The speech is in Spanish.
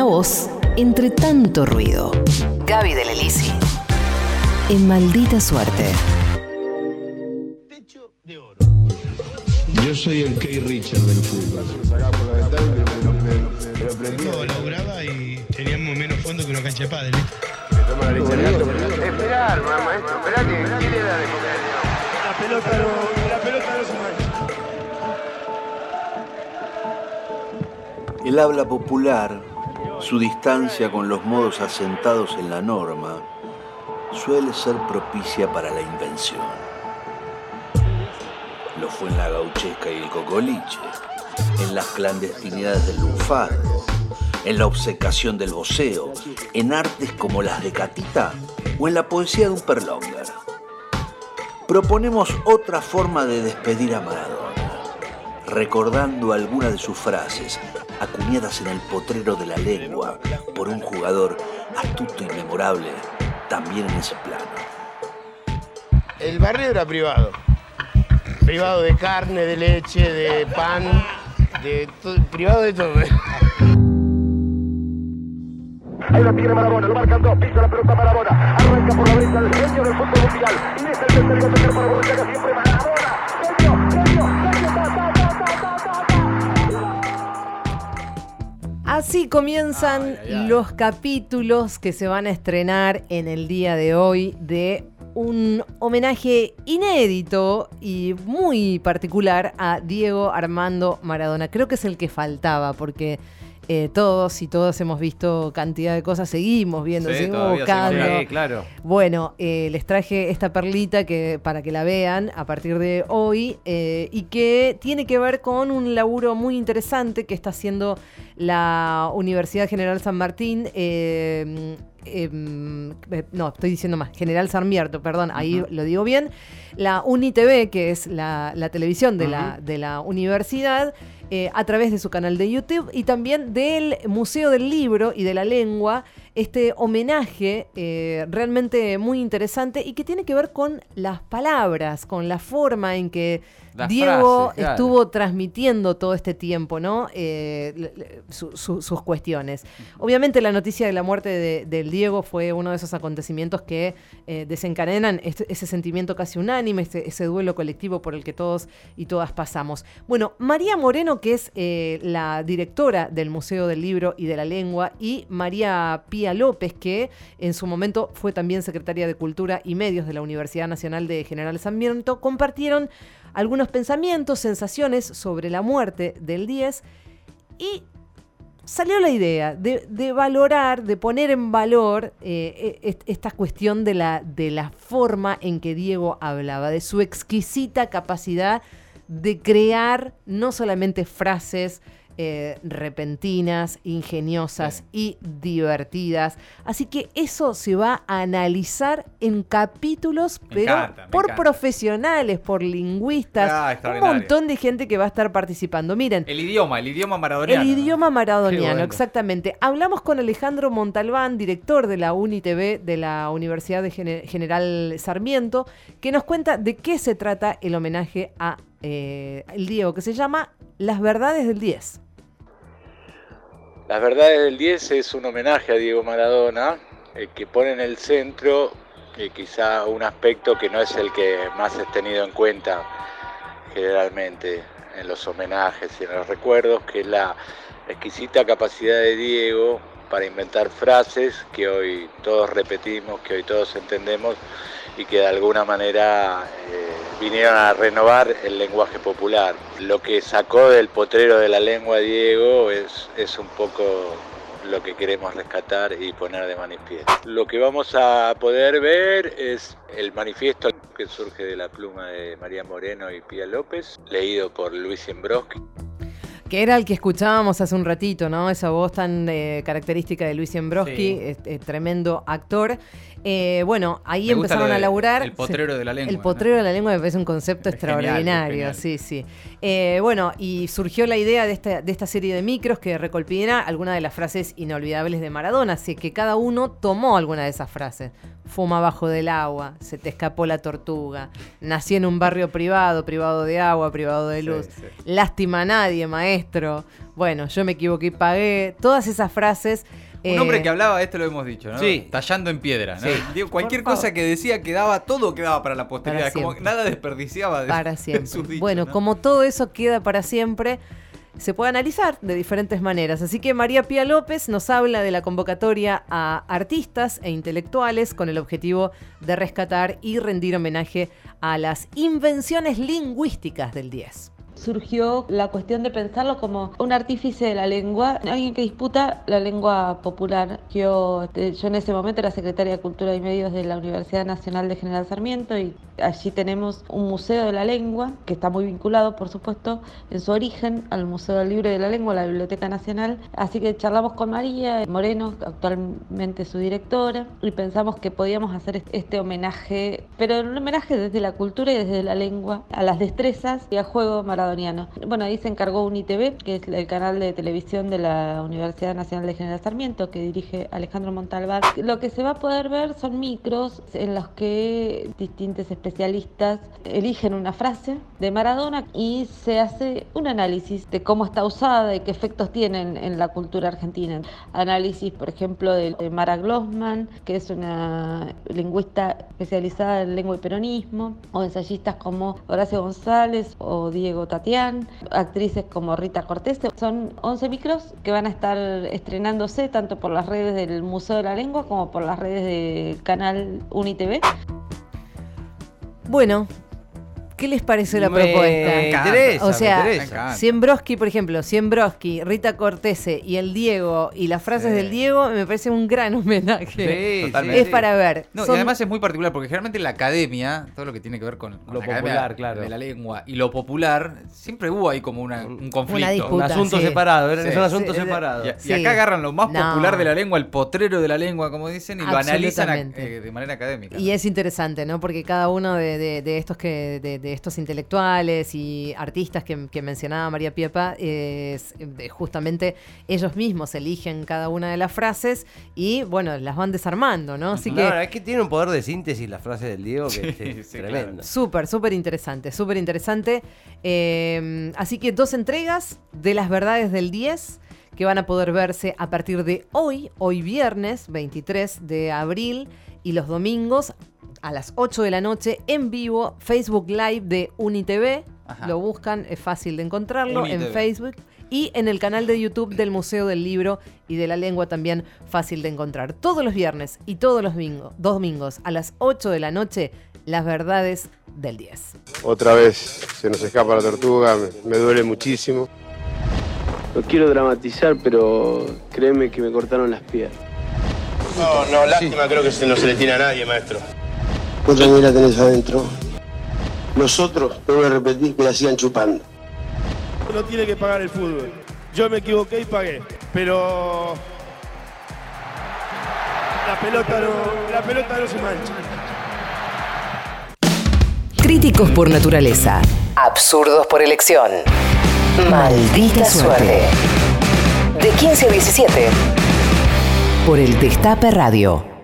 Una voz entre tanto ruido. Gaby de Lelisi. En maldita suerte. Yo soy el Kay Richard del fútbol. Esto lograba y teníamos menos fondo que una cancha de ¿viste? Esperar, maestro, esperá que ¿quién era de comer? La pelota no, la pelota no se mancha. El habla popular, su distancia con los modos asentados en la norma, suele ser propicia para la invención. Lo fue en la gauchesca y el cocoliche, en las clandestinidades del lunfardo, en la obcecación del voceo, en artes como las de Catita o en la poesía de un perlonger. Proponemos otra forma de despedir a Maradona, recordando algunas de sus frases, acuñadas en el potrero de la lengua por un jugador astuto y memorable, también en ese plano. El barrio era privado. Privado de carne, de leche, de pan, de todo, privado de todo. Ahí la tiene Marabona, lo marcan dos, pisa la pelota Marabona, arranca por la derecha el genio del fútbol mundial, y es el que tocar para Borruchaga siempre Marabona, Así comienzan los capítulos que se van a estrenar en el día de hoy de un homenaje inédito y muy particular a Diego Armando Maradona. Creo que es el que faltaba porque eh, todos y todas hemos visto cantidad de cosas, seguimos viendo, Sí, seguimos buscando. Sí, claro. Bueno, eh, les traje esta perlita que, para que la vean a partir de hoy eh, y que tiene que ver con un laburo muy interesante que está haciendo la Universidad General San Martín. Eh, em, eh, no, estoy diciendo más, General Sarmiento, perdón, ahí lo digo bien. La UniTV, que es la, la televisión de, la, de la universidad, eh, a través de su canal de YouTube y también del Museo del Libro y de la Lengua, este homenaje eh, realmente muy interesante y que tiene que ver con las palabras, con la forma en que Las Diego frases, claro. estuvo transmitiendo todo este tiempo, ¿no? Eh, su- su- sus cuestiones. Obviamente la noticia de la muerte de- del Diego fue uno de esos acontecimientos que eh, desencadenan este- ese sentimiento casi unánime, ese, ese duelo colectivo por el que todos y todas pasamos. Bueno, María Moreno, que es eh, la directora del Museo del Libro y de la Lengua, y María Pía López, que en su momento fue también secretaria de Cultura y Medios de la Universidad Nacional de General Sarmiento, compartieron algunos pensamientos, sensaciones sobre la muerte del 10 y salió la idea de, valorar, de poner en valor eh, e- est- esta cuestión de la, de la forma en que Diego hablaba, de su exquisita capacidad de crear no solamente frases eh, repentinas, ingeniosas y divertidas. Así que eso se va a analizar en capítulos, Me pero encanta, por encanta. profesionales, por lingüistas, Ah, un montón de gente que va a estar participando. Miren, El idioma, el idioma maradoniano. el idioma maradoniano, bueno. exactamente. Hablamos con Alejandro Montalbán, director de la UniTV de la Universidad de Gene- General Sarmiento, que nos cuenta de qué se trata el homenaje a eh, el Diego, que se llama Las Verdades del 10. Las Verdades del 10 es un homenaje a Diego Maradona, eh, que pone en el centro eh, quizá un aspecto que no es el que más es tenido en cuenta generalmente en los homenajes y en los recuerdos, que es la exquisita capacidad de Diego para inventar frases que hoy todos repetimos, que hoy todos entendemos y que de alguna manera eh, vinieron a renovar el lenguaje popular. Lo que sacó del potrero de la lengua Diego es, es un poco lo que queremos rescatar y poner de manifiesto. Lo que vamos a poder ver es el manifiesto que surge de la pluma de María Moreno y Pía López, leído por Luis Imbroski. Que era el que escuchábamos hace un ratito, ¿no? Esa voz tan eh, característica de Luis Embroski, Sí. este, tremendo actor. Eh, bueno, ahí Me empezaron a laburar. el potrero de la lengua, El ¿no? potrero de la lengua me parece un concepto Es extraordinario, sí, sí. Eh, bueno, y surgió la idea de esta, de esta serie de micros que recolpina algunas de las frases inolvidables de Maradona, así que cada uno tomó alguna de esas frases. Fuma bajo del agua, se te escapó la tortuga, nací en un barrio privado, privado de agua, privado de luz. Lástima a nadie, maestro. Maestro. Bueno, yo me equivoqué y pagué. Todas esas frases. Un eh, hombre que hablaba, esto lo hemos dicho, ¿no? Sí. Tallando en piedra, ¿no? Sí. Digo, cualquier cosa que decía quedaba, todo quedaba para la posteridad. Para Como nada desperdiciaba de, para de siempre. sus dichos, bueno, ¿no? como todo eso queda para siempre, se puede analizar de diferentes maneras. Así que María Pía López nos habla de la convocatoria a artistas e intelectuales con el objetivo de rescatar y rendir homenaje a las invenciones lingüísticas del 10. Surgió la cuestión de pensarlo como un artífice de la lengua, alguien que disputa la lengua popular. Yo, este, yo en ese momento era secretaria de Cultura y Medios de la Universidad Nacional de General Sarmiento y allí tenemos un museo de la lengua que está muy vinculado, por supuesto, en su origen al Museo del Libro y de la Lengua, la Biblioteca Nacional. Así que charlamos con María Moreno, actualmente su directora, y pensamos que podíamos hacer este- este homenaje, pero un homenaje desde la cultura y desde la lengua, a las destrezas y al juego maradoniano. Bueno, ahí se encargó UniTV, que es el canal de televisión de la Universidad Nacional de General Sarmiento, que dirige Alejandro Montalbán. Lo que se va a poder ver son micros en los que distintos especialistas eligen una frase de Maradona y se hace un análisis de cómo está usada y qué efectos tiene en, la cultura argentina. Análisis, por ejemplo, de, Mara Glossman, que es una lingüista especializada en lengua y peronismo, o ensayistas como Horacio González o Diego Actrices como Rita Cortés. Son 11 micros que van a estar estrenándose tanto por las redes del Museo de la Lengua como por las redes del canal UniTV. Bueno, ¿qué les parece la Me propuesta? interesa, o sea, me. Siembroski, por ejemplo, Siembroski, Rita Cortese y el Diego y las frases Sí. del Diego me parece un gran homenaje. Sí, Totalmente. Es para ver. No, Son- y además es muy particular porque generalmente en la academia, todo lo que tiene que ver con, con Lo la popular, claro. de la lengua y lo popular, siempre hubo ahí como una- un conflicto. disputa. Un asunto sí. separado, es un asunto Sí, separado. Y, acá agarran lo más No. popular de la lengua, el potrero de la lengua, como dicen, y lo analizan a- eh, de manera académica. Y es interesante, ¿no? Porque cada uno de, de- de estos que de, de estos intelectuales y artistas que, que mencionaba María Piepa, es, eh, justamente ellos mismos eligen cada una de las frases y, bueno, las van desarmando, ¿no? Así No, que es que tiene un poder de síntesis la frase del Diego que Sí, es sí, tremendo. Súper, súper interesante, súper interesante. Eh, así que dos entregas de las verdades del 10 que van a poder verse a partir de hoy, hoy viernes 23 de abril y los domingos a las 8 de la noche en vivo, Facebook Live de UniTV. Ajá. Lo buscan, es fácil de encontrarlo en. Facebook. Y en el canal de YouTube del Museo del Libro y de la Lengua también fácil de encontrar. Todos los viernes y todos los bingo- domingos a las 8 de la noche, las verdades del 10. Otra vez se nos escapa la tortuga, me, me duele muchísimo. No quiero dramatizar, pero créeme que me cortaron las piernas. No, no, lástima creo que no se le tiene a nadie, maestro. Vos también la tenés adentro. Nosotros, no voy a repetir, que la sigan chupando. No tiene que pagar el fútbol. Yo me equivoqué y pagué. Pero. La pelota no, la pelota no se mancha. Críticos por naturaleza. Absurdos por elección. Maldita suerte. De 15 a 17. Por el Destape Radio.